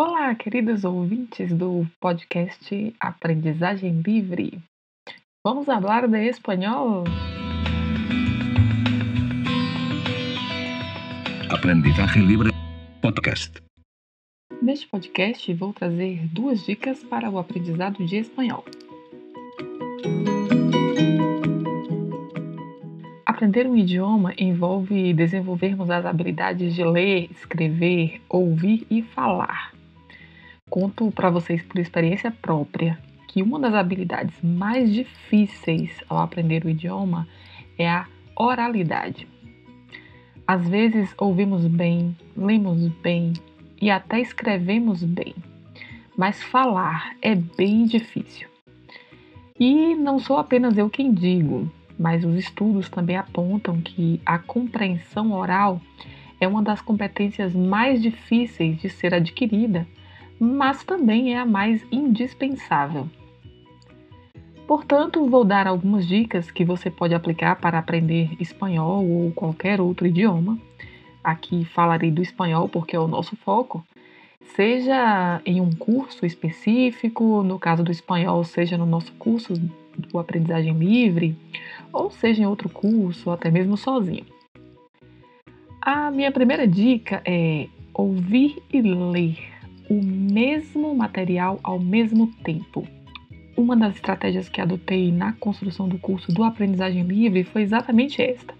Olá, queridos ouvintes do podcast Aprendizagem Livre. Vamos falar de espanhol? Aprendizagem Livre Podcast. Neste podcast vou trazer duas dicas para o aprendizado de espanhol. Aprender um idioma envolve desenvolvermos as habilidades de ler, escrever, ouvir e falar. Conto para vocês por experiência própria que uma das habilidades mais difíceis ao aprender o idioma é a oralidade. Às vezes ouvimos bem, lemos bem e até escrevemos bem, mas falar é bem difícil. E não sou apenas eu quem digo, mas os estudos também apontam que a compreensão oral é uma das competências mais difíceis de ser adquirida mas também é a mais indispensável. Portanto, vou dar algumas dicas que você pode aplicar para aprender espanhol ou qualquer outro idioma. Aqui falarei do espanhol porque é o nosso foco, seja em um curso específico, no caso do espanhol, seja no nosso curso do aprendizagem livre, ou seja em outro curso, ou até mesmo sozinho. A minha primeira dica é ouvir e ler o mesmo material ao mesmo tempo. Uma das estratégias que adotei na construção do curso do Aprendizagem Livre foi exatamente esta.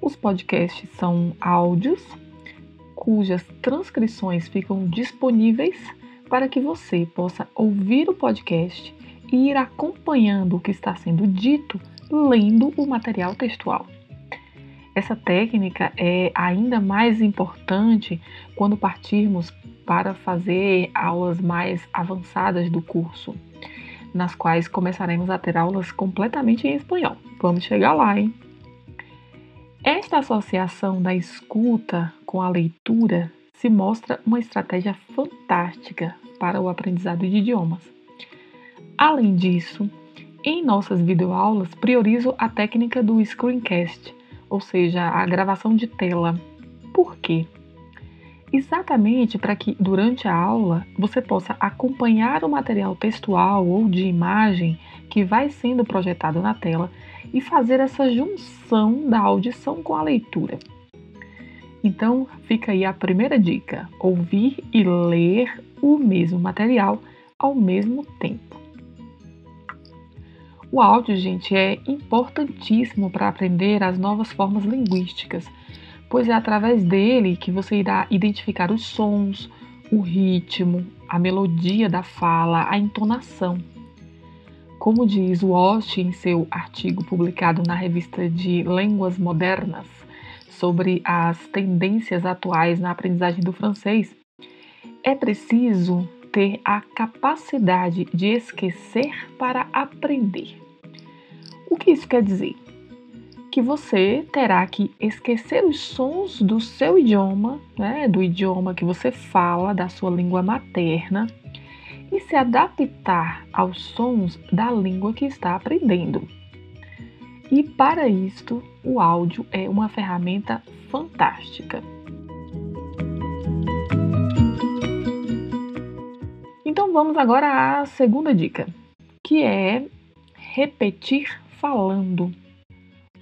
Os podcasts são áudios cujas transcrições ficam disponíveis para que você possa ouvir o podcast e ir acompanhando o que está sendo dito lendo o material textual. Essa técnica é ainda mais importante quando partirmos para fazer aulas mais avançadas do curso, nas quais começaremos a ter aulas completamente em espanhol. Vamos chegar lá, hein? Esta associação da escuta com a leitura se mostra uma estratégia fantástica para o aprendizado de idiomas. Além disso, em nossas videoaulas priorizo a técnica do screencast, ou seja, a gravação de tela. Por quê? exatamente para que durante a aula você possa acompanhar o material textual ou de imagem que vai sendo projetado na tela e fazer essa junção da audição com a leitura. Então, fica aí a primeira dica: ouvir e ler o mesmo material ao mesmo tempo. O áudio, gente, é importantíssimo para aprender as novas formas linguísticas pois é através dele que você irá identificar os sons, o ritmo, a melodia da fala, a entonação. Como diz Walsh em seu artigo publicado na revista de Línguas Modernas sobre as tendências atuais na aprendizagem do francês, é preciso ter a capacidade de esquecer para aprender. O que isso quer dizer? que você terá que esquecer os sons do seu idioma, né, do idioma que você fala, da sua língua materna, e se adaptar aos sons da língua que está aprendendo. E para isto, o áudio é uma ferramenta fantástica. Então vamos agora à segunda dica, que é repetir falando.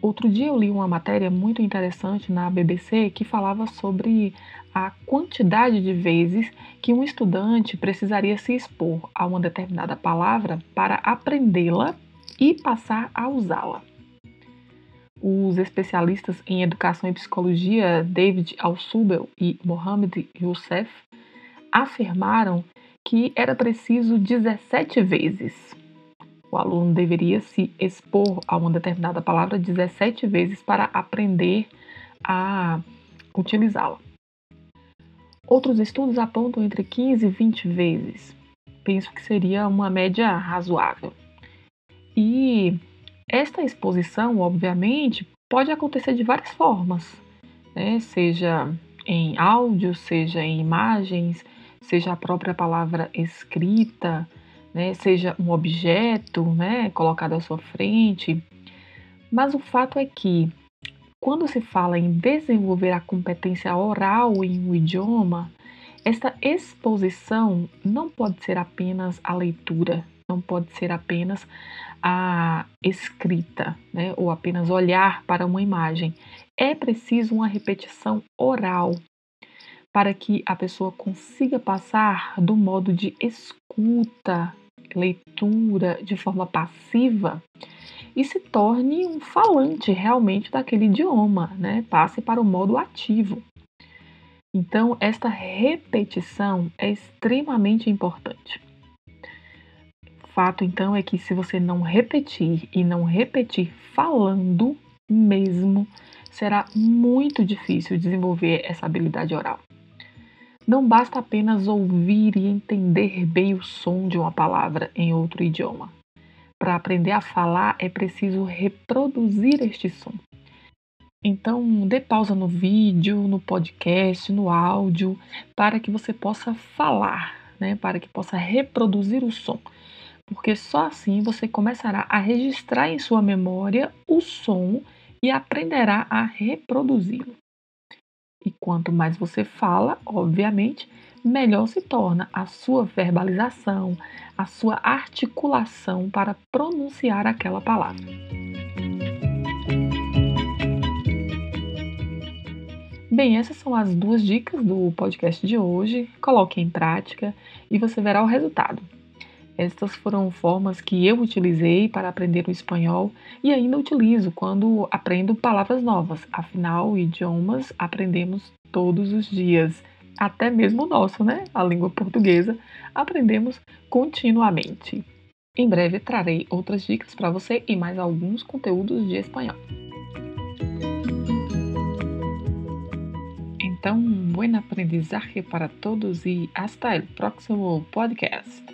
Outro dia eu li uma matéria muito interessante na BBC que falava sobre a quantidade de vezes que um estudante precisaria se expor a uma determinada palavra para aprendê-la e passar a usá-la. Os especialistas em educação e psicologia David Al-Subel e Mohamed Youssef afirmaram que era preciso 17 vezes o aluno deveria se expor a uma determinada palavra 17 vezes para aprender a utilizá-la. Outros estudos apontam entre 15 e 20 vezes. Penso que seria uma média razoável. E esta exposição, obviamente, pode acontecer de várias formas, né? seja em áudio, seja em imagens, seja a própria palavra escrita, né, seja um objeto né, colocado à sua frente. Mas o fato é que, quando se fala em desenvolver a competência oral em um idioma, Esta exposição não pode ser apenas a leitura, não pode ser apenas a escrita, né, ou apenas olhar para uma imagem. É preciso uma repetição oral para que a pessoa consiga passar do modo de escuta, leitura de forma passiva e se torne um falante realmente daquele idioma, né? Passe para o modo ativo. Então, esta repetição é extremamente importante. Fato então é que se você não repetir e não repetir falando mesmo, será muito difícil desenvolver essa habilidade oral. Não basta apenas ouvir e entender bem o som de uma palavra em outro idioma. Para aprender a falar é preciso reproduzir este som. Então, dê pausa no vídeo, no podcast, no áudio, para que você possa falar, né? para que possa reproduzir o som. Porque só assim você começará a registrar em sua memória o som e aprenderá a reproduzi-lo. Quanto mais você fala, obviamente, melhor se torna a sua verbalização, a sua articulação para pronunciar aquela palavra. Bem, essas são as duas dicas do podcast de hoje. Coloque em prática e você verá o resultado. Estas foram formas que eu utilizei para aprender o espanhol e ainda utilizo quando aprendo palavras novas. Afinal, idiomas aprendemos todos os dias, até mesmo o nosso, né? A língua portuguesa, aprendemos continuamente. Em breve trarei outras dicas para você e mais alguns conteúdos de espanhol. Então, buen aprendizaje para todos e hasta el próximo podcast.